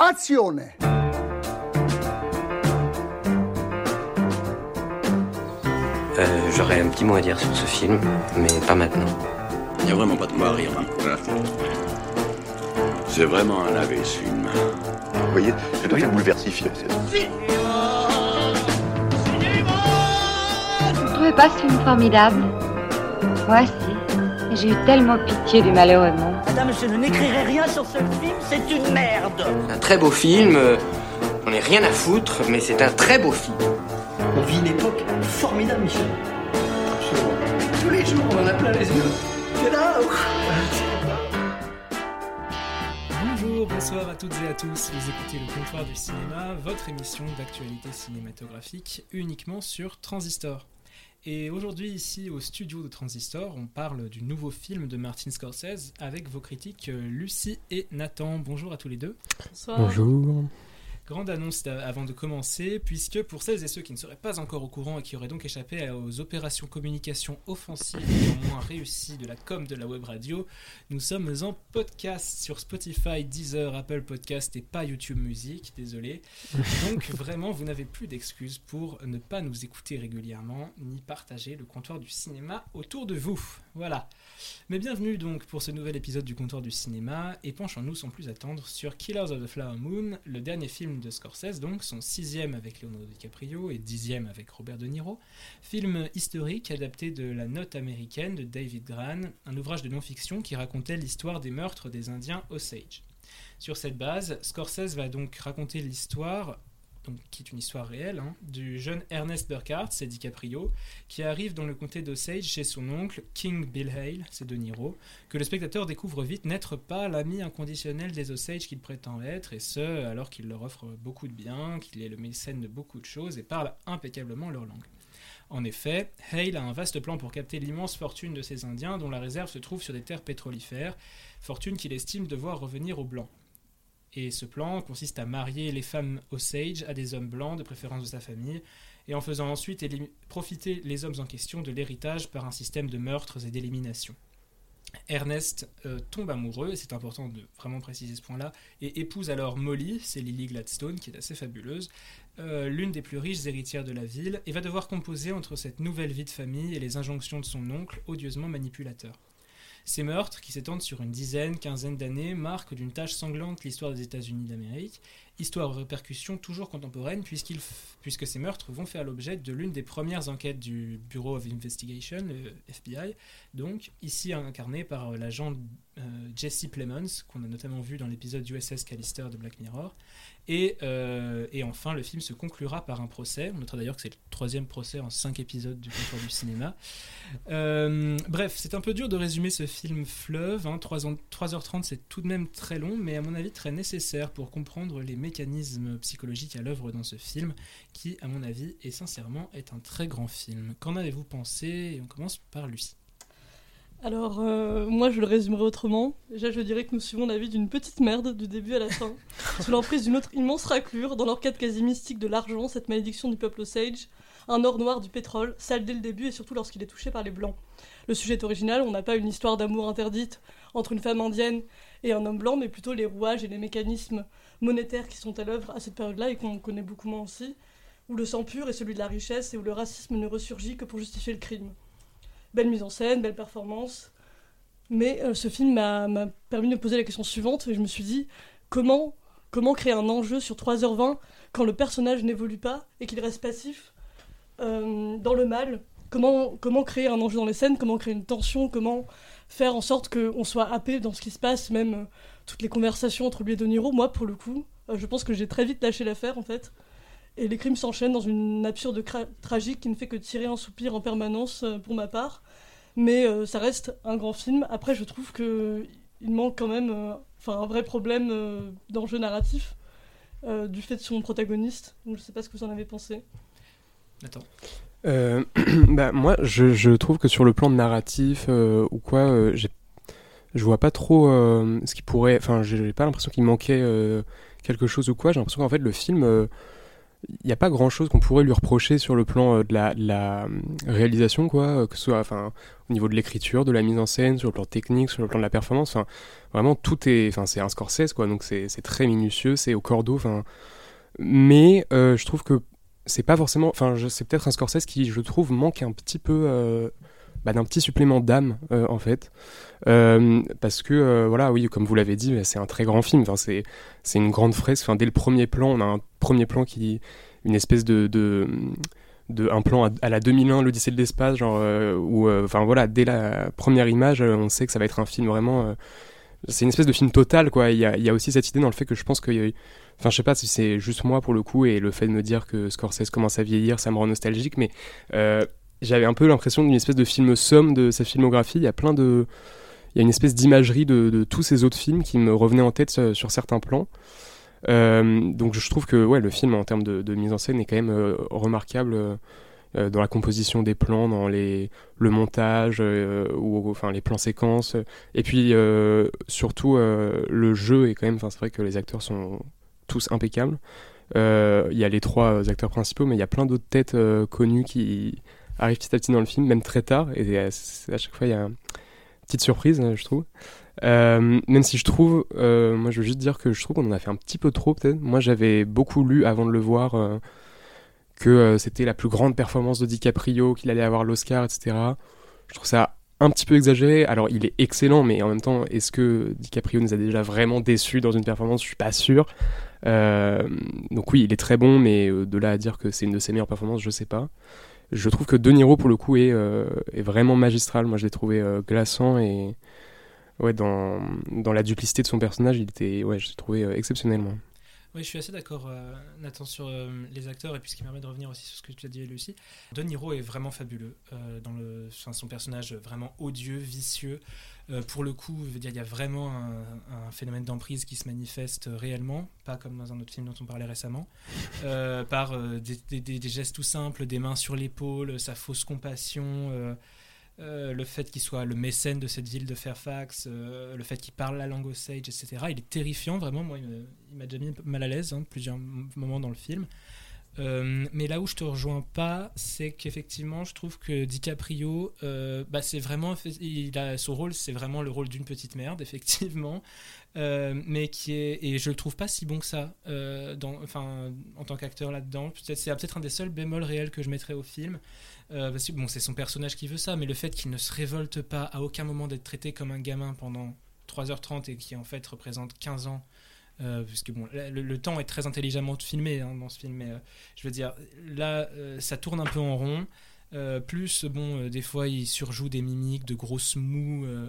Azione Euh, J'aurais un petit mot à dire sur ce film, mais pas maintenant. Il n'y a vraiment pas de quoi à rire. hein. C'est vraiment un lavé ce film. Vous voyez, c'est très bouleversif. Vous trouvez pas ce film formidable? Moi, si. J'ai eu tellement pitié du malheureux monde. Madame, je n'écrirai rien sur ce film, c'est une merde. Un très beau film, euh, on n'est rien à foutre, mais c'est un très beau film. On vit une époque formidable, Michel. Tous les jours, on en a plein les yeux. C'est là Bonjour, bonsoir à toutes et à tous. Vous écoutez le Comptoir du cinéma, votre émission d'actualité cinématographique uniquement sur Transistor. Et aujourd'hui, ici au studio de Transistor, on parle du nouveau film de Martin Scorsese avec vos critiques euh, Lucie et Nathan. Bonjour à tous les deux. Bonjour. Grande annonce avant de commencer, puisque pour celles et ceux qui ne seraient pas encore au courant et qui auraient donc échappé aux opérations communication offensives et moins réussies de la com de la web radio, nous sommes en podcast sur Spotify, Deezer, Apple Podcast et pas YouTube Music, désolé. Donc vraiment, vous n'avez plus d'excuses pour ne pas nous écouter régulièrement ni partager le comptoir du cinéma autour de vous. Voilà. Mais bienvenue donc pour ce nouvel épisode du comptoir du cinéma et penchons-nous sans plus attendre sur Killers of the Flower Moon, le dernier film de Scorsese, donc son sixième avec Leonardo DiCaprio et dixième avec Robert De Niro. Film historique adapté de La Note américaine de David Gran, un ouvrage de non-fiction qui racontait l'histoire des meurtres des Indiens Osage. Sur cette base, Scorsese va donc raconter l'histoire, qui est une histoire réelle, hein, du jeune Ernest Burkhardt, c'est DiCaprio, qui arrive dans le comté d'Osage chez son oncle, King Bill Hale, c'est De Niro, que le spectateur découvre vite n'être pas l'ami inconditionnel des Osage qu'il prétend être, et ce, alors qu'il leur offre beaucoup de biens, qu'il est le mécène de beaucoup de choses et parle impeccablement leur langue. En effet, Hale a un vaste plan pour capter l'immense fortune de ces Indiens dont la réserve se trouve sur des terres pétrolifères, fortune qu'il estime devoir revenir aux Blancs. Et ce plan consiste à marier les femmes Osage à des hommes blancs, de préférence de sa famille, et en faisant ensuite profiter les hommes en question de l'héritage par un système de meurtres et d'élimination. Ernest euh, tombe amoureux, et c'est important de vraiment préciser ce point-là, et épouse alors Molly, c'est Lily Gladstone, qui est assez fabuleuse, euh, l'une des plus riches héritières de la ville, et va devoir composer entre cette nouvelle vie de famille et les injonctions de son oncle, odieusement manipulateur. Ces meurtres, qui s'étendent sur une dizaine, quinzaine d'années, marquent d'une tâche sanglante l'histoire des États-Unis d'Amérique, histoire aux répercussions toujours contemporaines, puisque ces meurtres vont faire l'objet de l'une des premières enquêtes du Bureau of Investigation, le FBI, donc ici incarné par euh, l'agent euh, Jesse Plemons, qu'on a notamment vu dans l'épisode USS Callister de Black Mirror. Et, euh, et enfin, le film se conclura par un procès. On notera d'ailleurs que c'est le troisième procès en cinq épisodes du Comptoir du cinéma. Bref, c'est un peu dur de résumer ce film fleuve. Hein. 3 ans- 3h30, c'est tout de même très long, mais à mon avis très nécessaire pour comprendre les mécanismes psychologiques à l'œuvre dans ce film, qui, à mon avis, et sincèrement, est un très grand film. Qu'en avez-vous pensé? Et on commence par Lucie. Alors, euh, moi, je le résumerai autrement. Déjà, je dirais que nous suivons la vie d'une petite merde du début à la fin, sous l'emprise d'une autre immense raclure, dans quête quasi mystique de l'argent, cette malédiction du peuple Osage, un or noir du pétrole, sale dès le début et surtout lorsqu'il est touché par les blancs. Le sujet est original, on n'a pas une histoire d'amour interdite entre une femme indienne et un homme blanc, mais plutôt les rouages et les mécanismes monétaires qui sont à l'œuvre à cette période-là et qu'on connaît beaucoup moins aussi, où le sang pur est celui de la richesse et où le racisme ne ressurgit que pour justifier le crime. Belle mise en scène, belle performance. Mais euh, ce film m'a permis de me poser la question suivante et je me suis dit comment, comment créer un enjeu sur 3h20 quand le personnage n'évolue pas et qu'il reste passif euh, dans le mal? Comment, comment créer un enjeu dans les scènes? Comment créer une tension? Comment faire en sorte qu'on soit happé dans ce qui se passe Même euh, toutes les conversations entre lui et De Niro, moi pour le coup, euh, je pense que j'ai très vite lâché l'affaire en fait. Et les crimes s'enchaînent dans une absurde tragique qui ne fait que tirer un soupir en permanence euh, pour ma part. Mais ça reste un grand film. Après, je trouve que il manque quand même un vrai problème d'enjeu narratif du fait de son protagoniste. Je sais pas ce que vous en avez pensé. Attends. Euh, bah, moi, je, je trouve que sur le plan narratif euh, ou quoi, euh, je vois pas trop euh, ce qui pourrait. Enfin, j'ai pas l'impression qu'il manquait euh, quelque chose ou quoi. J'ai l'impression qu'en fait, le film, euh, il n'y a pas grand chose qu'on pourrait lui reprocher sur le plan euh, de la, de la, euh, réalisation, quoi, euh, que ce soit au niveau de l'écriture, de la mise en scène, sur le plan technique, sur le plan de la performance. Enfin, vraiment, tout est. Enfin, c'est un Scorsese, quoi, donc c'est très minutieux, c'est au cordeau. Mais euh, je trouve que c'est pas forcément. Enfin, c'est peut-être un Scorsese qui, je trouve, manque un petit peu. euh, bah, d'un petit supplément d'âme euh, en fait Euh, parce que euh, voilà oui comme vous l'avez dit c'est un très grand film enfin c'est c'est une grande fresque enfin dès le premier plan on a un premier plan qui une espèce de, de, de un plan à, la 2001 l'Odyssée de l'espace genre où enfin voilà dès la première image on sait que ça va être un film vraiment c'est une espèce de film total quoi il y a, y a aussi cette idée dans le fait que je pense que enfin je sais pas si c'est juste moi pour le coup et le fait de me dire que Scorsese commence à vieillir ça me rend nostalgique mais euh, j'avais un peu l'impression d'une espèce de film somme de sa filmographie il y a plein de il y a une espèce d'imagerie de, tous ces autres films qui me revenaient en tête euh, sur certains plans euh, donc je trouve que ouais, le film en termes de, mise en scène est quand même remarquable dans la composition des plans, dans les, le montage, ou enfin les plans séquences, et puis surtout le jeu est quand même. C'est vrai que les acteurs sont tous impeccables. Euh, Il y a les trois euh, acteurs principaux, mais il y a plein d'autres têtes euh, connues qui arrivent petit à petit dans le film, même très tard, et euh, à chaque fois il y a une petite surprise, euh, je trouve. Euh, même si je trouve, euh, moi je veux juste dire que je trouve qu'on en a fait un petit peu trop peut-être. Moi j'avais beaucoup lu avant de le voir euh, que euh, c'était la plus grande performance de DiCaprio, qu'il allait avoir l'Oscar, etc. Je trouve ça un petit peu exagéré. Alors il est excellent, mais en même temps, est-ce que DiCaprio nous a déjà vraiment déçus dans une performance? Je suis pas sûr. Euh, donc oui, il est très bon, mais euh, de là à dire que c'est une de ses meilleures performances, je sais pas. Je trouve que De Niro pour le coup est, euh, vraiment magistral. Moi je l'ai trouvé euh, glaçant et ouais, dans, la duplicité de son personnage, il était, ouais, je l'ai trouvé exceptionnel, moi. Oui, je suis assez d'accord, euh, Nathan, sur euh, les acteurs, et puis ce qui me permet de revenir aussi sur ce que tu as dit, Lucie. De Niro est vraiment fabuleux euh, dans le, son personnage vraiment odieux, vicieux. Pour le coup, veux dire, il y a vraiment un, phénomène d'emprise qui se manifeste réellement, pas comme dans un autre film dont on parlait récemment, par des gestes tout simples, des mains sur l'épaule, sa fausse compassion. Euh, le fait qu'il soit le mécène de cette ville de Fairfax, euh, le fait qu'il parle la langue Osage, etc. Il est terrifiant, vraiment. Moi, il m'a déjà mis mal à l'aise, hein, plusieurs moments dans le film. Euh, mais là où je te rejoins pas, c'est qu'effectivement, je trouve que DiCaprio, euh, bah, c'est vraiment, il a son rôle, c'est vraiment le rôle d'une petite merde, effectivement, Euh, mais qui est, et je le trouve pas si bon que ça, euh, enfin, en tant qu'acteur là-dedans. C'est peut-être un des seuls bémols réels que je mettrais au film. Bon, c'est son personnage qui veut ça, mais le fait qu'il ne se révolte pas à aucun moment d'être traité comme un gamin pendant 3h30 et qui en fait représente 15 ans, euh, parce que bon, le, temps est très intelligemment filmé hein, dans ce film, mais euh, je veux dire, là, euh, ça tourne un peu en rond. Plus, bon, des fois, il surjoue des mimiques de grosses mous euh,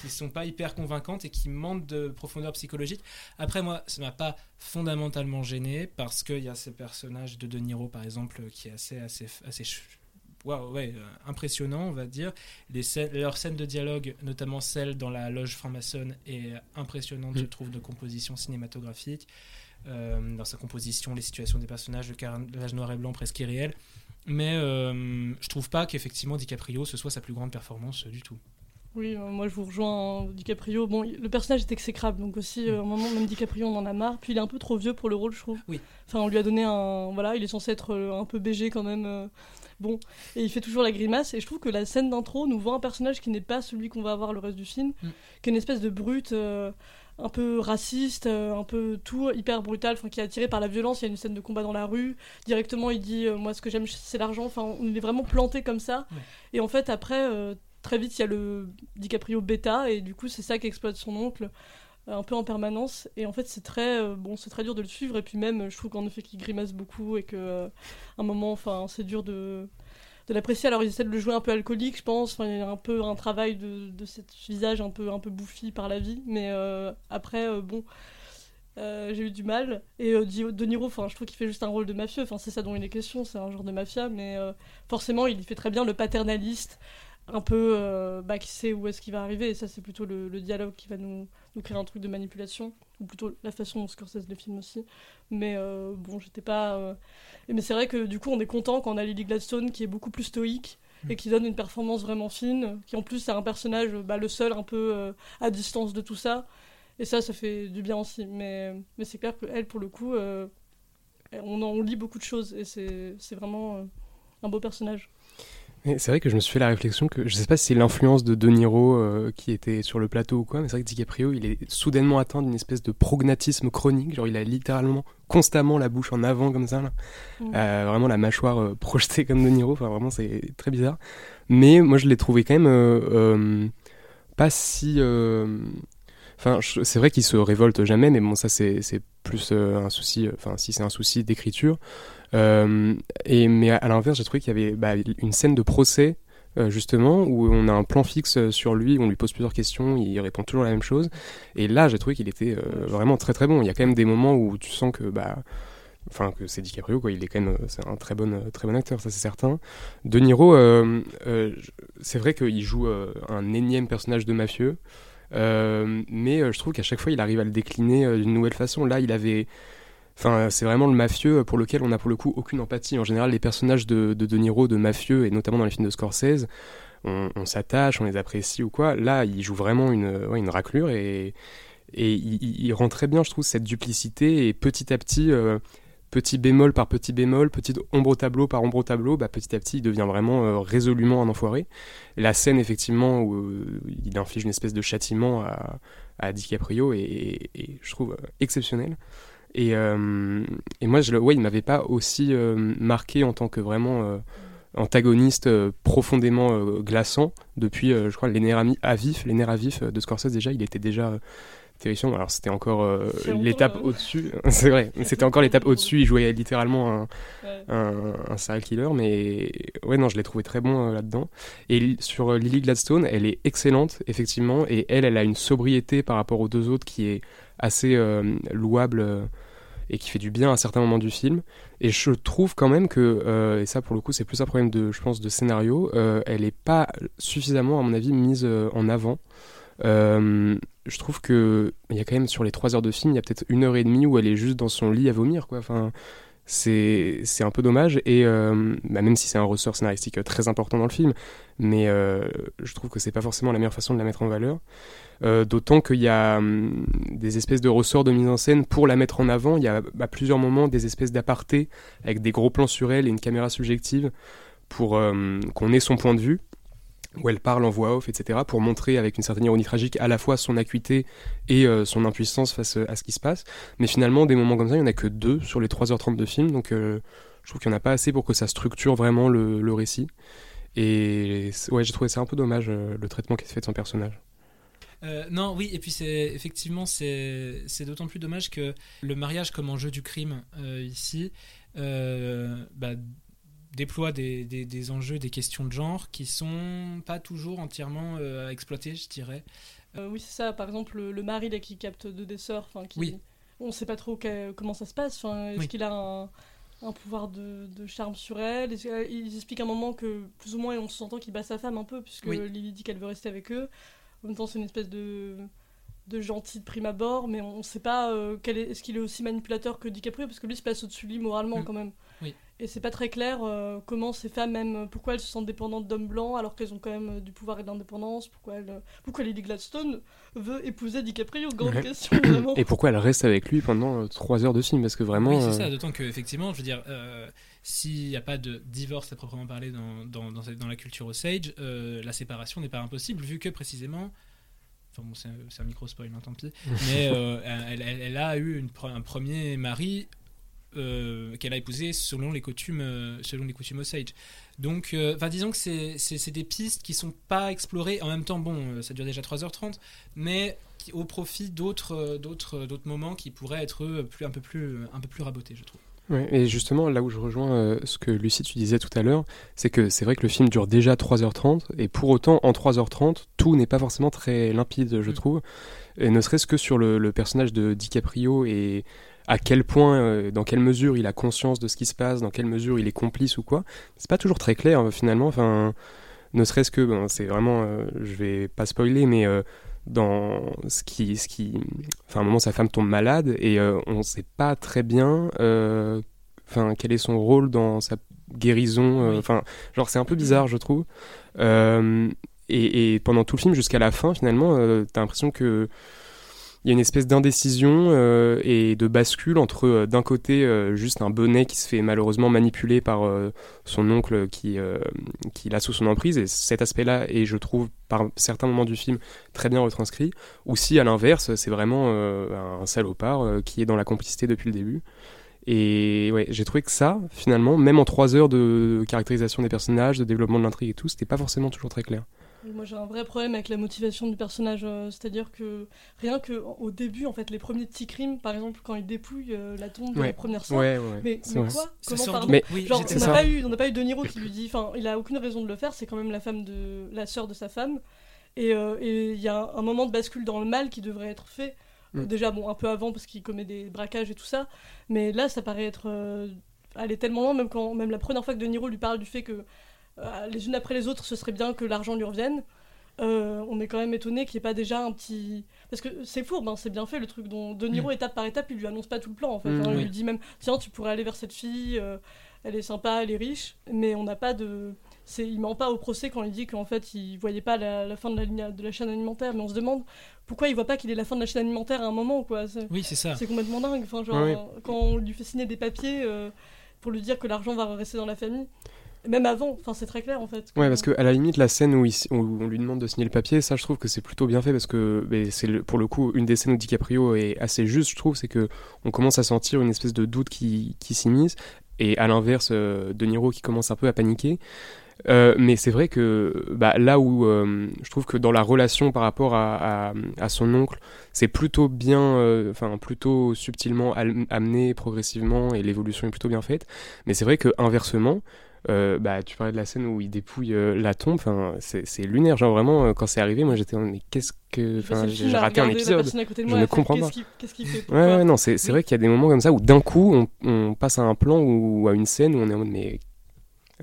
qui sont pas hyper convaincantes et qui manquent de profondeur psychologique. Après, moi, ça m'a pas fondamentalement gêné parce qu'il y a ce personnage de De Niro, par exemple, qui est assez, assez, assez waouh, ouais, euh, impressionnant, on va dire. Les scènes, leur scène de dialogue, notamment celle dans la loge franc-maçonne, est impressionnante, Mm. je trouve, de composition cinématographique. Euh, dans sa composition, les situations des personnages, le carrelage noir et blanc presque irréel. Mais euh, je trouve pas qu'effectivement DiCaprio ce soit sa plus grande performance euh, du tout. Oui, euh, moi je vous rejoins. hein, DiCaprio, bon, le personnage est exécrable, donc aussi, euh, à un moment, même DiCaprio, on en a marre. Puis il est un peu trop vieux pour le rôle, je trouve. Oui. Enfin, on lui a donné un. Voilà, il est censé être euh, un peu BG quand même. Bon, et il fait toujours la grimace. Et je trouve que la scène d'intro nous voit un personnage qui n'est pas celui qu'on va avoir le reste du film, Mm. qui est une espèce de brute. euh, un peu raciste, euh, un peu tout hyper brutal, enfin qui est attiré par la violence. Il y a une scène de combat dans la rue. Directement, il dit euh, moi ce que j'aime c'est l'argent. Enfin, on est vraiment planté comme ça. Ouais. Et en fait, après, euh, très vite, il y a le DiCaprio bêta et du coup, c'est ça qui exploite son oncle un peu en permanence. Et en fait, c'est très euh, bon, c'est très dur de le suivre. Et puis même, je trouve qu'en effet, qu'il grimace beaucoup et que euh, un moment, enfin, c'est dur de de l'apprécier. Alors, ils essaient de le jouer un peu alcoolique, je pense. Enfin, il y a un peu un travail de, de visage un peu, un peu bouffi par la vie. Mais euh, après, bon, j'ai eu du mal. Et De Niro, enfin, je trouve qu'il fait juste un rôle de mafieux. Enfin, c'est ça dont il est question, c'est un genre de mafia. Mais forcément, il fait très bien le paternaliste, un peu euh, bah, qui sait où est-ce qu'il va arriver. Et ça, c'est plutôt le, le dialogue qui va nous, nous créer un truc de manipulation. Ou plutôt la façon dont Scorsese le filme aussi. Mais euh, bon, j'étais pas. euh, Mais c'est vrai que du coup, on est content quand on a Lily Gladstone qui est beaucoup plus stoïque et qui donne une performance vraiment fine, qui en plus c'est un personnage, bah, le seul un peu à distance de tout ça. Et ça, ça fait du bien aussi. Mais, mais c'est clair qu'elle, pour le coup, on en lit beaucoup de choses et c'est c'est vraiment un beau personnage. C'est vrai que je me suis fait la réflexion que je sais pas si c'est l'influence de De Niro euh, qui était sur le plateau ou quoi, mais c'est vrai que DiCaprio il est soudainement atteint d'une espèce de prognatisme chronique, genre il a littéralement constamment la bouche en avant comme ça, là. Mm. Euh, vraiment la mâchoire euh, projetée comme De Niro, enfin vraiment c'est très bizarre. Mais moi je l'ai trouvé quand même pas si. Euh, Enfin, c'est vrai qu'il se révolte jamais, mais bon, ça c'est plus euh, un souci. Enfin, si c'est un souci d'écriture. Euh, et mais à, l'inverse, j'ai trouvé qu'il y avait bah, une scène de procès euh, justement où on a un plan fixe sur lui, on lui pose plusieurs questions, il répond toujours la même chose. Et là, j'ai trouvé qu'il était euh, vraiment très très bon. Il y a quand même des moments où tu sens que bah enfin que c'est DiCaprio quoi il est quand même euh, c'est un très bon euh, très bon acteur ça c'est certain De Niro euh, euh, c'est vrai qu'il joue euh, un énième personnage de mafieux euh, mais euh, je trouve qu'à chaque fois il arrive à le décliner euh, d'une nouvelle façon là il avait Enfin, c'est vraiment le mafieux pour lequel on n'a pour le coup aucune empathie. En général, les personnages de De, de Niro, de mafieux, et notamment dans les films de Scorsese, on, s'attache, on les apprécie ou quoi. Là, il joue vraiment une, ouais, une raclure et, et il, rend très bien, je trouve, cette duplicité. Et petit à petit, petit bémol par petit bémol, petit ombre au tableau par ombre au tableau, bah, petit à petit, il devient vraiment euh, résolument un enfoiré. La scène, effectivement, où euh, il inflige une espèce de châtiment à, à DiCaprio est, je trouve, euh, exceptionnelle. Et, moi, je, ouais, il m'avait pas aussi marqué en tant que vraiment antagoniste profondément glaçant depuis, je crois, les nerfs à vif, les nerfs à vif de Scorsese déjà, il était déjà terrifiant. Alors c'était encore euh, l'étape euh. au-dessus, c'est vrai, c'était encore l'étape au-dessus. Il jouait littéralement un, Ouais. un, un serial killer, mais ouais, non, je l'ai trouvé très bon euh, là-dedans. Et sur euh, Lily Gladstone, elle est excellente, effectivement, et elle, elle a une sobriété par rapport aux deux autres qui est assez louable et qui fait du bien à certains moments du film. Et je trouve quand même que, euh, et ça pour le coup, c'est plus un problème de, je pense, de scénario, euh, elle est pas suffisamment, à mon avis, mise en avant. Euh, je trouve que il y a quand même sur les trois heures de film, il y a peut-être une heure et demie où elle est juste dans son lit à vomir. Enfin, c'est un peu dommage. Et euh, bah, même si c'est un ressort scénaristique très important dans le film mais euh, je trouve que c'est pas forcément la meilleure façon de la mettre en valeur. D'autant qu'il y a hum, des espèces de ressorts de mise en scène pour la mettre en avant. Il y a à plusieurs moments des espèces d'apartés avec des gros plans sur elle et une caméra subjective pour qu'on ait son point de vue où elle parle en voix off, etc., pour montrer avec une certaine ironie tragique à la fois son acuité et euh, son impuissance face euh, à ce qui se passe. Mais finalement, des moments comme ça, il n'y en a que deux sur les 3h30 de film, donc euh, je trouve qu'il n'y en a pas assez pour que ça structure vraiment le, récit. Et ouais, j'ai trouvé ça un peu dommage, le traitement qui est fait de son personnage. Non, oui, et puis c'est effectivement c'est d'autant plus dommage que le mariage comme enjeu du crime ici bah, déploie des, des, des enjeux, des questions de genre qui sont pas toujours entièrement euh, exploitées, je dirais. Euh, oui, c'est ça. Par exemple, le, le mari là, qui capte deux des sœurs, qui... Oui. on sait pas trop comment ça se passe. Est-ce Oui. qu'il a un, un pouvoir de, de charme sur elle? Est-ce que- Ils expliquent à un moment que plus ou moins on s'entend qu'il bat sa femme un peu, puisque Oui. Lily dit qu'elle veut rester avec eux. En même temps, c'est une espèce de de gentil de prime abord, mais on ne sait pas euh, quel est, est-ce qu'il est aussi manipulateur que DiCaprio, parce que lui se place au-dessus de lui moralement Mm. quand même. Oui. Et c'est pas très clair euh, comment ces femmes, même, pourquoi elles se sentent dépendantes d'hommes blancs alors qu'elles ont quand même euh, du pouvoir et de l'indépendance, pourquoi, elles, euh, pourquoi Lily Gladstone veut épouser DiCaprio, grande Ouais. question vraiment. Et pourquoi elle reste avec lui pendant 3 heures de film? Parce que vraiment. Oui, c'est euh, ça, d'autant que effectivement, je veux dire, euh, s'il n'y a pas de divorce à proprement parler dans, dans, dans, la culture Osage, euh, la séparation n'est pas impossible, vu que précisément. Enfin bon, c'est un micro spoil, hein, tant pis. Mais euh, elle, elle- elle a eu une pre- un premier mari euh, qu'elle a épousé selon les coutumes, euh, selon les coutumes Osage. Donc, euh, disons que c'est- des pistes qui sont pas explorées. En même temps, bon, ça dure déjà 3h30, mais qui- au profit d'autres d'autres d'autres moments qui pourraient être plus, un, peu plus, un peu plus rabotés, je trouve. Ouais, et justement, là où je rejoins euh, ce que Lucie, tu disais tout à l'heure, c'est que c'est vrai que le film dure déjà 3h30, et pour autant, en 3h30, tout n'est pas forcément très limpide, je Mm. trouve. Et ne serait-ce que sur le, le personnage de DiCaprio et à quel point, euh, dans quelle mesure il a conscience de ce qui se passe, dans quelle mesure il est complice ou quoi, c'est pas toujours très clair euh, finalement. Enfin, ne serait-ce que, ben, c'est vraiment, euh, je vais pas spoiler, mais dans ce qui, ce qui, enfin, à un moment, sa femme tombe malade et on sait pas très bien, enfin, quel est son rôle dans sa guérison. Enfin, genre, c'est un peu bizarre, je trouve. Et, et pendant tout le film, jusqu'à la fin, finalement, t'as l'impression que il y a une espèce d'indécision euh, et de bascule entre euh, d'un côté euh, juste un bonnet qui se fait malheureusement manipuler par son oncle qui, qui l'a sous son emprise et cet aspect-là est je trouve par certains moments du film très bien retranscrit ou si à l'inverse c'est vraiment un salopard qui est dans la complicité depuis le début. Et ouais j'ai trouvé que ça finalement même en trois heures de caractérisation des personnages de développement de l'intrigue et tout c'était pas forcément toujours très clair Moi j'ai un vrai problème avec la motivation du personnage, euh, c'est-à-dire que rien que au début, en fait, les premiers petits crimes, par exemple, quand il dépouille euh, la tombe de Ouais. la première sœur, ouais ouais, ouais. mais, mais quoi? Comment pardon? Mais- Oui, Genre, on n'a pas eu, on n'a pas eu De Niro qui lui dit, enfin, il a aucune raison de le faire. C'est quand même la femme de la sœur de sa femme, et euh, il y a un, un moment de bascule dans le mal qui devrait être fait. Mm. Déjà, bon, un peu avant parce qu'il commet des braquages et tout ça, mais là, ça paraît être euh, aller tellement loin, même quand, même la première fois que De Niro lui parle du fait que les unes après les autres, ce serait bien que l'argent lui revienne. euh, on est quand même étonné qu'il n'y ait pas déjà un petit. Parce que c'est fourbe, hein, c'est bien fait le truc dont De Niro, étape par étape, il lui annonce pas tout le plan en fait. Mm. hein. il Oui. lui dit même Tiens, tu pourrais aller vers cette fille, euh, elle est sympa, elle est riche, mais on n'a pas de. C'est, il ment pas au procès quand il dit qu'en fait il voyait pas la, la fin de la, ligne, de la chaîne alimentaire, mais on se demande pourquoi il voit pas qu'il est la fin de la chaîne alimentaire à un moment quoi. C'est, Oui, c'est ça. c'est complètement dingue. Enfin, genre, euh, quand on lui fait signer des papiers euh, pour lui dire que l'argent va rester dans la famille, même avant, enfin c'est très clair en fait. Ouais, parce que à la limite, la scène où, il- où on lui demande de signer le papier, ça, je trouve que c'est plutôt bien fait parce que c'est pour le coup une des scènes où DiCaprio est assez juste, je trouve, c'est que on commence à sentir une espèce de doute qui, qui s'immisce et à l'inverse, euh, De Niro qui commence un peu à paniquer. Euh, mais c'est vrai que bah, là où euh, je trouve que dans la relation par rapport à, à, à son oncle, c'est plutôt bien, euh, enfin plutôt subtilement amené progressivement et l'évolution est plutôt bien faite. Mais c'est vrai que inversement, euh, bah, tu parlais de la scène où il dépouille euh, la tombe, enfin, c'est c'est lunaire. Genre vraiment, euh, quand c'est arrivé, moi j'étais en mais qu'est-ce que. Enfin, j'ai raté un épisode. personne à côté de Je ne fait, comprends qu'est-ce pas. qu'il- Qu'est-ce qu'il fait Ouais, ouais, non, c'est vrai qu'il y a des moments comme ça où d'un coup on, on passe à un plan ou à une scène où on est en mode mais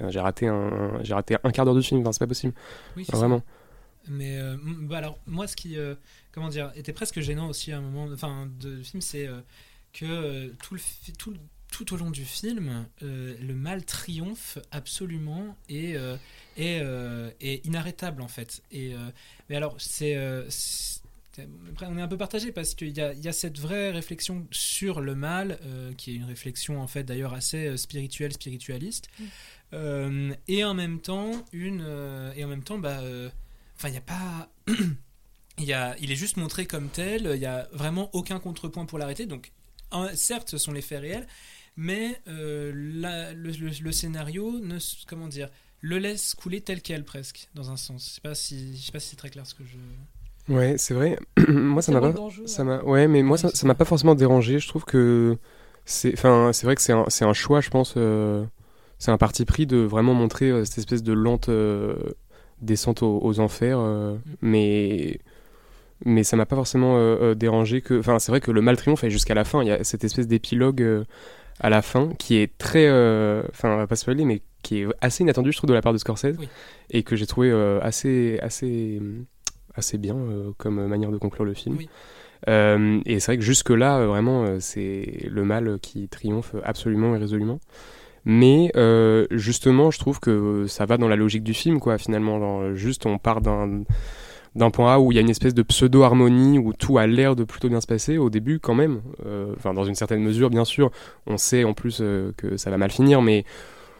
euh, j'ai raté un j'ai raté un quart d'heure de film, enfin, c'est pas possible, Oui, c'est ça. vraiment. Mais euh, bah alors moi ce qui euh, comment dire était presque gênant aussi à un moment enfin de, du film c'est euh, que euh, tout le tout le- tout au long du film euh, le mal triomphe absolument et euh, et, euh, est inarrêtable en fait et euh, mais alors c'est euh, on est un peu partagé parce qu'il y a, il y a cette vraie réflexion sur le mal, euh, qui est une réflexion en fait d'ailleurs assez euh, spirituelle, spiritualiste, Mm. Euh, et en même temps une, euh, et en même temps bah, euh, Enfin, il n'y a pas. il, y a, il est juste montré comme tel, il n'y a vraiment aucun contrepoint pour l'arrêter. Donc, certes, ce sont les faits réels, mais euh, la- le, le- le scénario ne, comment dire, le laisse couler tel quel presque, dans un sens. Je sais pas si, je sais pas si c'est très clair ce que je. Ouais, c'est vrai. moi, ça m'a pas. Ça ouais. m'a. Ouais, mais moi, Ouais, ça m'a pas forcément dérangé. Je trouve que c'est. Enfin, c'est vrai que c'est un, c'est un choix, je pense. euh, C'est un parti pris de vraiment montrer euh, cette espèce de lente euh, descente aux, aux enfers. euh, Mais. Mais ça m'a pas forcément euh, euh, dérangé que. Enfin, c'est vrai que le mal triomphe est jusqu'à la fin. Il y a cette espèce d'épilogue euh, à la fin qui est très. euh, Enfin, on va pas spoiler, mais qui est assez inattendu, je trouve, de la part de Scorsese. Oui. Et que j'ai trouvé euh, assez, assez, assez bien euh, comme manière de conclure le film. Oui. Euh, et c'est vrai que jusque-là, euh, vraiment, euh, c'est le mal qui triomphe absolument et résolument. Mais justement, je trouve que ça va dans la logique du film, quoi, finalement. Genre, juste, on part d'un d'un point A où il y a une espèce de pseudo-harmonie, où tout a l'air de plutôt bien se passer, au début quand même, Euh, enfin dans une certaine mesure bien sûr, on sait en plus euh, que ça va mal finir, mais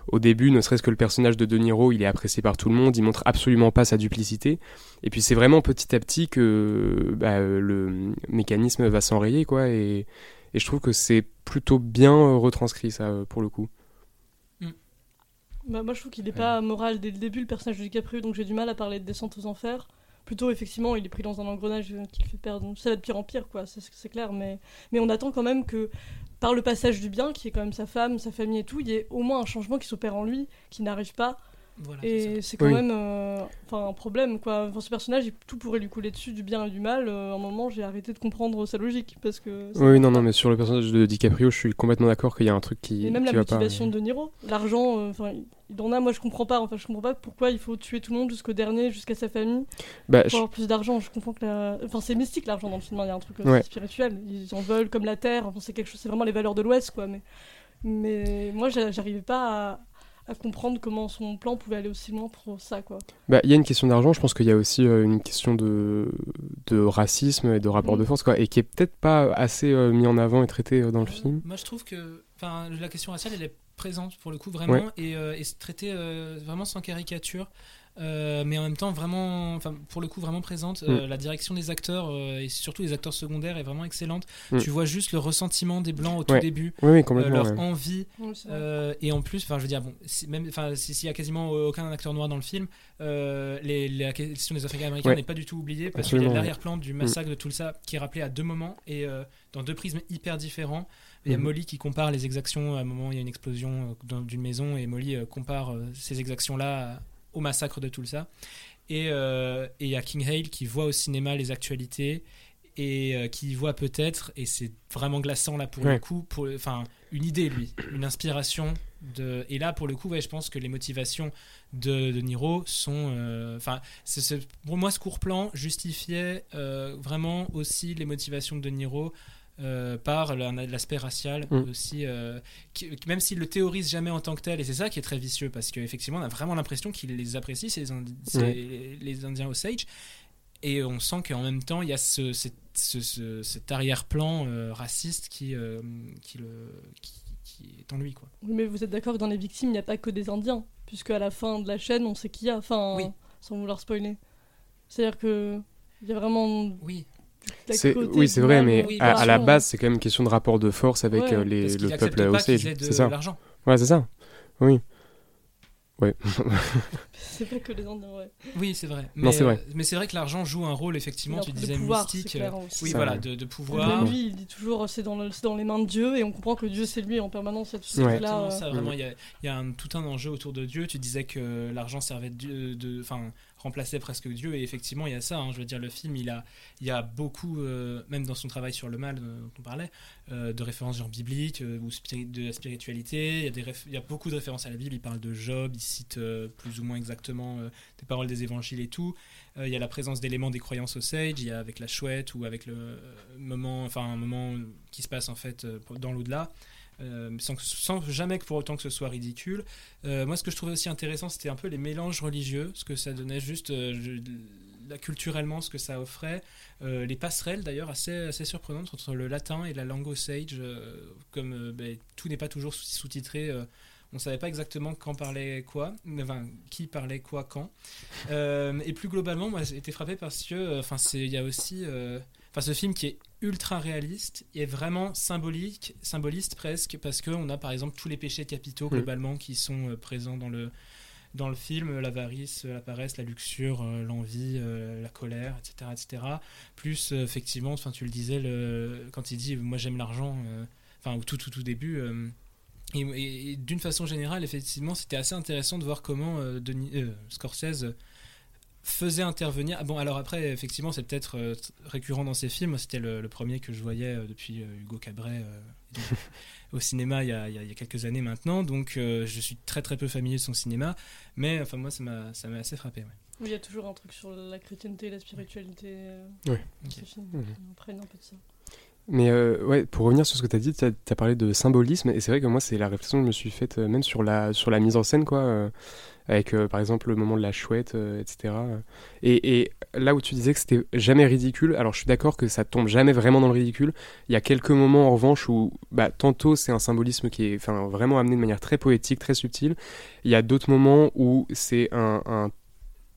au début, ne serait-ce que le personnage de De Niro, il est apprécié par tout le monde, il montre absolument pas sa duplicité, et puis c'est vraiment petit à petit que bah, euh, le mécanisme va s'enrayer, quoi, et, et je trouve que c'est plutôt bien euh, retranscrit ça, pour le coup. Bah, moi, je trouve qu'il n'est pas moral dès le début, le personnage de DiCaprio, donc j'ai du mal à parler de descente aux enfers. Plutôt, effectivement, il est pris dans un engrenage qui le fait perdre. Ça va de pire en pire, quoi, c'est c'est clair. Mais, mais on attend quand même que, par le passage du bien, qui est quand même sa femme, sa famille et tout, il y ait au moins un changement qui s'opère en lui, qui n'arrive pas. Voilà. Et c'est quand Oui. même euh, enfin, un problème, quoi. Enfin, ce personnage, tout pourrait lui couler dessus, du bien et du mal. Euh, à un moment, j'ai arrêté de comprendre sa logique, parce que... Oui, non, non, mais sur le personnage de DiCaprio, je suis complètement d'accord qu'il y a un truc qui, Et même la pas. motivation de Niro, l'argent, euh, enfin, il en a, moi je comprends pas, enfin je comprends pas pourquoi il faut tuer tout le monde jusqu'au dernier, jusqu'à sa famille, Bah, pour je- avoir plus d'argent. Je comprends que la... Enfin c'est mystique l'argent dans le film, hein, il y a un truc Ouais. spirituel, ils en veulent comme la terre, enfin, c'est quelque chose, c'est vraiment les valeurs de l'Ouest quoi, mais, mais moi j'a- j'arrivais pas à... à comprendre comment son plan pouvait aller aussi loin pour ça, quoi. Bah, il y a une question d'argent, je pense qu'il y a aussi euh, une question de, de racisme et de rapport Mm. de force, quoi, et qui est peut-être pas assez euh, mis en avant et traité euh, dans le film. Moi, je trouve que enfin, la question raciale, elle est présente pour le coup, vraiment, Ouais. et, euh, et c'est traité euh, vraiment sans caricature. Euh, mais en même temps vraiment enfin pour le coup vraiment présente Euh, la direction des acteurs euh, et surtout les acteurs secondaires est vraiment excellente Mm. tu vois juste le ressentiment des blancs au tout Ouais. début Oui, oui, euh, complètement. leur ouais. envie euh, et en plus, enfin, je veux dire, bon, si- même, enfin, si- s'il y a quasiment aucun acteur noir dans le film, euh, les, la question des Africains-Américains Ouais. n'est pas du tout oubliée parce qu'il y a l'arrière-plan du massacre de Tulsa qui est rappelé à deux moments et euh, dans deux prismes hyper différents. Il y a Mhm. Molly qui compare les exactions à un moment, il y a une explosion d'une maison et Molly compare ces exactions-là au massacre de Tulsa. Et euh, et il y a King Hale qui voit au cinéma les actualités et euh, qui voit peut-être, et c'est vraiment glaçant là pour Ouais. le coup, pour, enfin, une idée lui, une inspiration. De... Et là, pour le coup, ouais, je pense que les motivations de, de Niro sont. euh, Enfin, pour moi, ce court plan justifiait euh, vraiment aussi les motivations De Niro. Euh, par la- l'aspect racial Mm. aussi, euh, qui- même s'il le théorise jamais en tant que tel, et c'est ça qui est très vicieux, parce qu'effectivement, on a vraiment l'impression qu'il les apprécie, ces, Indi- ces- Ouais. les Indiens Osage, et on sent qu'en même temps, il y a ce, cet- ce- ce- cet arrière-plan euh, raciste qui, euh, qui, le, qui, qui est en lui. Quoi. Oui, mais vous êtes d'accord que dans les victimes, il n'y a pas que des Indiens, puisque à la fin de la chaîne, on sait qui y a, enfin, Oui. sans vouloir spoiler. C'est-à-dire que il y a vraiment Oui, oui, c'est vrai, mais oui, à, à la base, c'est quand même une question de rapport de force avec Ouais, euh, les, parce qu'il le peuple Osage. C'est ça. Ouais, c'est ça. Oui. Ouais. C'est pas que les ouais. Oui, c'est vrai. Non, Mais, c'est vrai. euh, mais c'est vrai que l'argent joue un rôle, effectivement, tu disais pouvoir, mystique. c'est euh, clair aussi. oui, Ça, voilà, ouais. de, pouvoir. lui, il dit toujours c'est dans, le- c'est dans les mains de Dieu et on comprend que Dieu c'est lui en permanence. cette Ouais. là Exactement ça, vraiment, il y a, il y a un- tout un enjeu autour de Dieu. Tu disais que l'argent servait de, Dieu- de, enfin, remplaçait presque Dieu, et effectivement, il y a ça. hein. je veux dire, le film, il a, il y a beaucoup, euh, même dans son travail sur le mal euh, dont on parlait, euh, de références genre bibliques ou de la spiritualité. Il y, a il y a beaucoup de références à la Bible. Il parle de Job, il cite plus ou moins exactement des paroles des évangiles et tout. Il y a la présence d'éléments des croyances au Sage. Il y a avec la chouette ou avec le moment, enfin un moment qui se passe en fait dans l'au-delà. Euh, sans, jamais que pour autant que ce soit ridicule. Euh, moi, ce que je trouvais aussi intéressant, c'était un peu les mélanges religieux, ce que ça donnait juste euh, culturellement, ce que ça offrait. Euh, les passerelles, d'ailleurs, assez, assez surprenantes entre le latin et la langue osage, euh, comme euh, ben, tout n'est pas toujours sous- sous-titré. euh, on savait pas exactement quand parlait quoi, enfin qui parlait quoi quand. Euh, et plus globalement, moi j'ai été frappé parce que, euh, enfin c'est, il y a aussi, euh, enfin ce film qui est ultra réaliste est vraiment symbolique, symboliste presque parce que on a par exemple tous les péchés capitaux Mm. globalement qui sont euh, présents dans le dans le film, l'avarice, euh, la paresse, la luxure, euh, l'envie, euh, la colère, etc., etc. Plus euh, effectivement, enfin tu le disais, le, quand il dit moi j'aime l'argent, euh, enfin au tout tout tout début. euh, et, et- et d'une façon générale, effectivement, c'était assez intéressant de voir comment euh, Denis, euh, Scorsese faisait intervenir. Ah bon, alors après, effectivement, c'est peut-être euh, récurrent dans ses films. C'était le, le premier que je voyais euh, depuis euh, Hugo Cabret euh, donc, au cinéma il y, a, il y a- quelques années maintenant. Donc, euh, je suis très très peu familier de son cinéma. Mais enfin, moi, ça m'a ça m'a assez frappé. ouais. Oui, il y a toujours un truc sur la chrétienté et la spiritualité euh, Ouais. dans Ok. ce film. Mhm. On prenne un peu de ça. Mais euh, ouais, pour revenir sur ce que tu as dit, tu as, parlé de symbolisme, et c'est vrai que moi, c'est la réflexion que je me suis faite euh, même sur la, sur la mise en scène, quoi, euh, avec par exemple le moment de la chouette, etc. Et, là où tu disais que c'était jamais ridicule, alors je suis d'accord que ça tombe jamais vraiment dans le ridicule. Il y a quelques moments en revanche où, bah, tantôt c'est un symbolisme qui est vraiment amené de manière très poétique, très subtile. Il y a d'autres moments où c'est un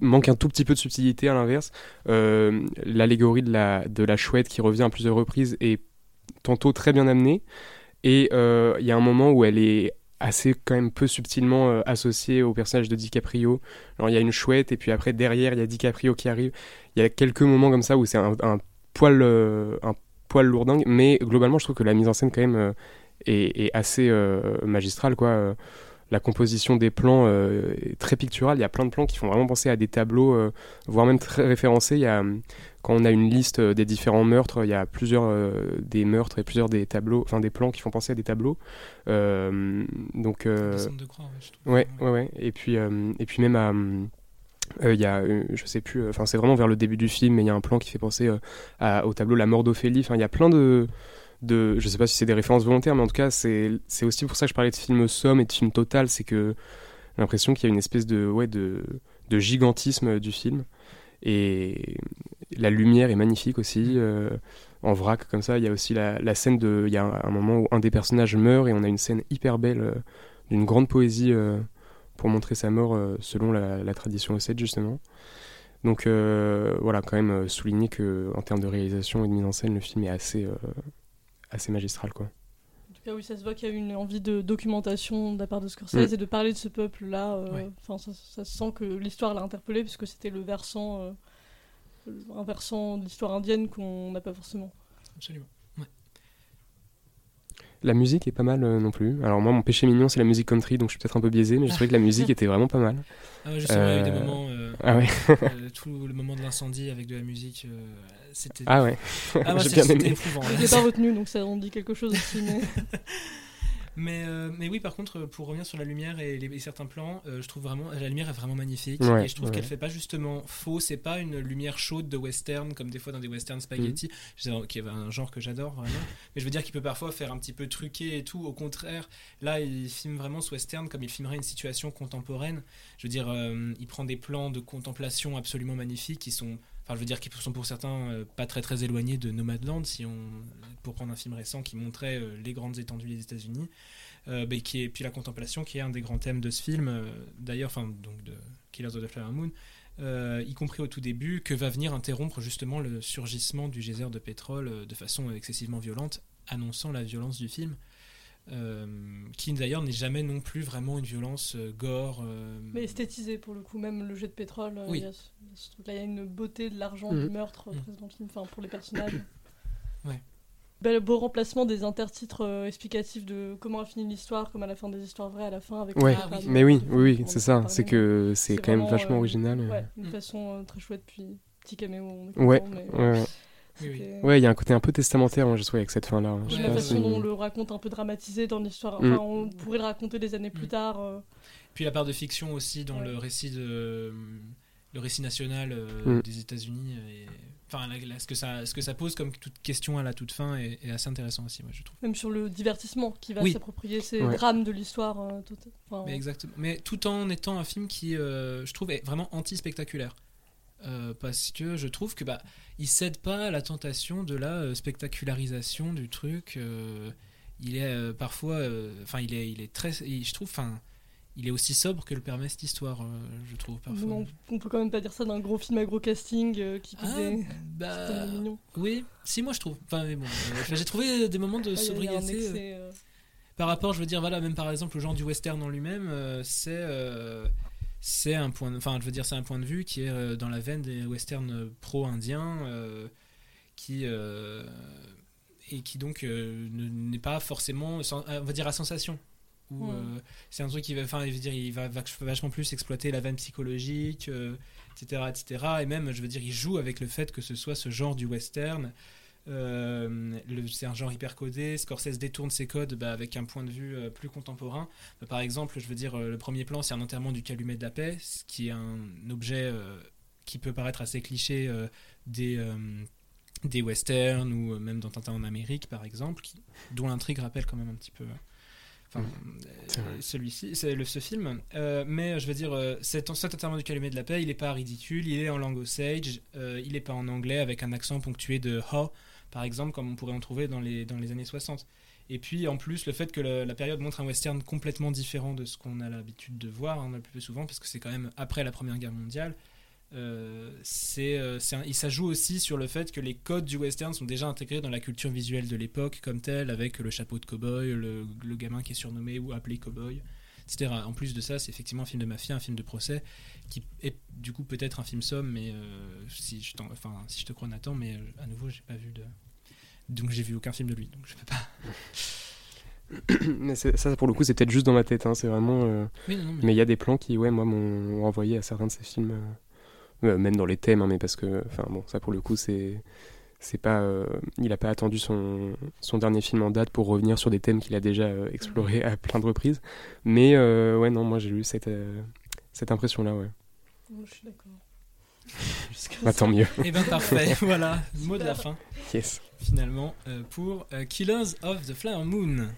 manque un tout petit peu de subtilité à l'inverse. Euh, L'allégorie de la, de la chouette qui revient à plusieurs reprises est tantôt très bien amenée. Et euh, il y a un moment où elle est assez quand même peu subtilement euh, associée au personnage de DiCaprio. Il y a une chouette et puis après derrière il y a DiCaprio qui arrive. Il y a quelques moments comme ça où c'est un, poil un poil lourdingue, mais globalement je trouve que la mise en scène quand même est, est assez magistrale quoi. La composition des plans euh, est très picturale. Il y a plein de plans qui font vraiment penser à des tableaux, euh, voire même très référencés. Il y a, euh, quand on a une liste euh, des différents meurtres, il y a plusieurs euh, des meurtres et plusieurs des tableaux, enfin des plans qui font penser à des tableaux. Euh, donc, de croix, ouais, je trouve. ouais, ouais. Et puis, euh, et puis même à euh, il y a, euh, je sais plus, enfin c'est vraiment vers le début du film, mais il y a un plan qui fait penser à- au tableau La mort d'Ophélie. Enfin, il y a plein de, de, je sais pas si c'est des références volontaires, mais en tout cas c'est aussi pour ça que je parlais de film somme et de film total, c'est que l'impression qu'il y a une espèce de, ouais, de, de gigantisme du film. Et la lumière est magnifique aussi. euh, en vrac comme ça, il y a aussi la, la scène de. Il y a un, moment où un des personnages meurt et on a une scène hyper belle euh, d'une grande poésie euh, pour montrer sa mort selon la, la tradition Osséte justement. Donc voilà, quand même souligner que en termes de réalisation et de mise en scène, le film est assez, assez magistral quoi. En tout cas, oui, ça se voit qu'il y a une envie de documentation de la part de Scorsese Mm. et de parler de ce peuple-là. euh, ça, ça se sent que l'histoire l'a interpellé puisque c'était le versant, euh, un versant de l'histoire indienne qu'on n'a pas forcément. Absolument. La musique est pas mal euh, non plus. Alors moi, mon péché mignon, c'est la musique country, donc je suis peut-être un peu biaisé, mais je trouvais que la musique était vraiment pas mal. Ah ouais, justement, il y a eu des Euh, moments. Ah ouais. euh, tout le moment de l'incendie avec de la musique, euh, c'était. Ah ouais. Ah, J'ai bien c'était aimé. éprouvant. Je l'ai pas retenu, donc ça en dit quelque chose aussi. Mais... Mais, euh, mais oui, par contre, pour revenir sur la lumière et, les, et certains plans, euh, je trouve vraiment la lumière est vraiment magnifique Ouais, et je trouve ouais. qu'elle fait pas justement faux. C'est pas une lumière chaude de western comme des fois dans des western spaghetti, Mhm. Qui est un genre que j'adore vraiment. Mais je veux dire qu'il peut parfois faire un petit peu truqué et tout. Au contraire, là, il filme vraiment ce western comme il filmerait une situation contemporaine. Je veux dire, euh, il prend des plans de contemplation absolument magnifiques qui sont Enfin, je veux dire, qui sont pour certains euh, pas très très éloignés de Nomadland, si on, pour prendre un film récent qui montrait euh, les grandes étendues des États-Unis. Euh, bah, qui est, puis la contemplation, qui est un des grands thèmes de ce film, euh, d'ailleurs, enfin, donc de Killers of the Flower Moon, y compris au tout début, que va venir interrompre justement le surgissement du geyser de pétrole de façon excessivement violente, annonçant la violence du film. Euh, qui d'ailleurs n'est jamais non plus vraiment une violence euh, gore. euh, mais esthétisé pour le coup, même le jet de pétrole. euh, Oui. il y a ce- ce truc-là, il y a une beauté de l'argent, Mhm. du meurtre présent dans le film, enfin pour les personnages. Ouais. Bel beau remplacement des intertitres euh, explicatifs de comment a fini l'histoire, comme à la fin des histoires vraies, à la fin avec. Ouais, de- mais oui, oui, c'est ça. C'est que c'est quand même vachement euh, original. Ouais, une Mm. façon euh, très chouette, puis petit caméo. on est Ouais, content, mais ouais, ouais. Oui, Ouais, il y a un côté un peu testamentaire, moi, je trouve, avec cette fin-là. La façon si- dont on le raconte un peu dramatisé dans l'histoire. Mm. On pourrait le raconter des années plus Mm. tard. euh, Puis la part de fiction aussi dans Ouais. le récit de le récit national euh, Mm. des États-Unis. Et... Enfin, là, là, ce que ça ce que ça pose comme toute question à la toute fin est, est assez intéressant aussi, moi je trouve. même sur le divertissement qui va Oui. s'approprier ces Ouais. drames de l'histoire. euh, tout- enfin, Mais exactement. Mais tout en étant un film qui, euh, je trouve, est vraiment anti-spectaculaire. Euh, parce que je trouve que bah il cède pas à la tentation de la euh, spectacularisation du truc. euh, il est parfois, enfin il est il est très, il- je trouve, enfin il est aussi sobre que le permet cette histoire, je trouve parfois. non, on peut quand même pas dire ça d'un gros film à gros casting qui Ah, bah, oui, si moi je trouve. Enfin mais bon, j'ai trouvé des moments de Ouais, il y a- il y a un sobriété. excès, par rapport, je veux dire, voilà, même par exemple au genre du western en lui-même, c'est c'est un point, de- enfin, je veux dire, c'est un point de vue qui est euh, dans la veine des westerns euh, pro-indiens, euh, qui euh, et qui donc euh, ne- n'est pas forcément, on va dire, à sensation. Euh, c'est un truc qui va, enfin, je veux dire, il va vach- vachement plus exploiter la veine psychologique, etc., etc. Et même, je veux dire, il joue avec le fait que ce soit ce genre du western. Euh, c'est un genre hyper codé. Scorsese détourne ses codes bah, avec un point de vue euh, plus contemporain. Bah, par exemple, je veux dire, euh, le premier plan, c'est un enterrement du calumet de la paix, ce qui est un objet qui peut paraître assez cliché des, des westerns ou même dans Tintin en Amérique, par exemple, qui- dont l'intrigue rappelle quand même un petit peu. Enfin, euh, celui-ci, c'est le, ce film. Euh, mais je veux dire, euh, cet, cet enterrement du calumet de la paix, il n'est pas ridicule, il est en langue osage, il n'est pas en anglais avec un accent ponctué de ha, par exemple, comme on pourrait en trouver dans les, dans les années 60. Et puis en plus, le fait que la période montre un western complètement différent de ce qu'on a l'habitude de voir hein, le plus souvent, parce que c'est quand même après la Première Guerre mondiale, euh, c'est, euh, un- il s'ajoute aussi sur le fait que les codes du western sont déjà intégrés dans la culture visuelle de l'époque comme telle, avec le chapeau de cow-boy, le, le gamin qui est surnommé ou appelé cow-boy, etc. En plus de ça, c'est effectivement un film de mafia, un film de procès, qui est du coup peut-être un film somme, mais euh, si, je t'en- enfin, si je te crois Nathan, mais euh, à nouveau, j'ai pas vu de... Donc j'ai vu aucun film de lui, donc je peux pas... mais ça, pour le coup, c'est peut-être juste dans ma tête. hein, C'est vraiment. euh, Oui, non, non, mais- Mais il y a des plans qui, ouais, moi, m'ont renvoyé à certains de ces films, euh, euh, même dans les thèmes, hein, mais parce que, enfin, bon, ça pour le coup, c'est, c'est pas, euh, il a pas attendu son, son dernier film en date pour revenir sur des thèmes qu'il a déjà euh, explorés à plein de reprises. Mais euh, ouais, non, moi j'ai eu cette, euh, cette impression-là, ouais. je suis d'accord. Jusqu'à Bah, tant mieux. Eh ben parfait, voilà, mot de la fin. Yes. finalement, euh, pour euh, Killers of the Flower Moon.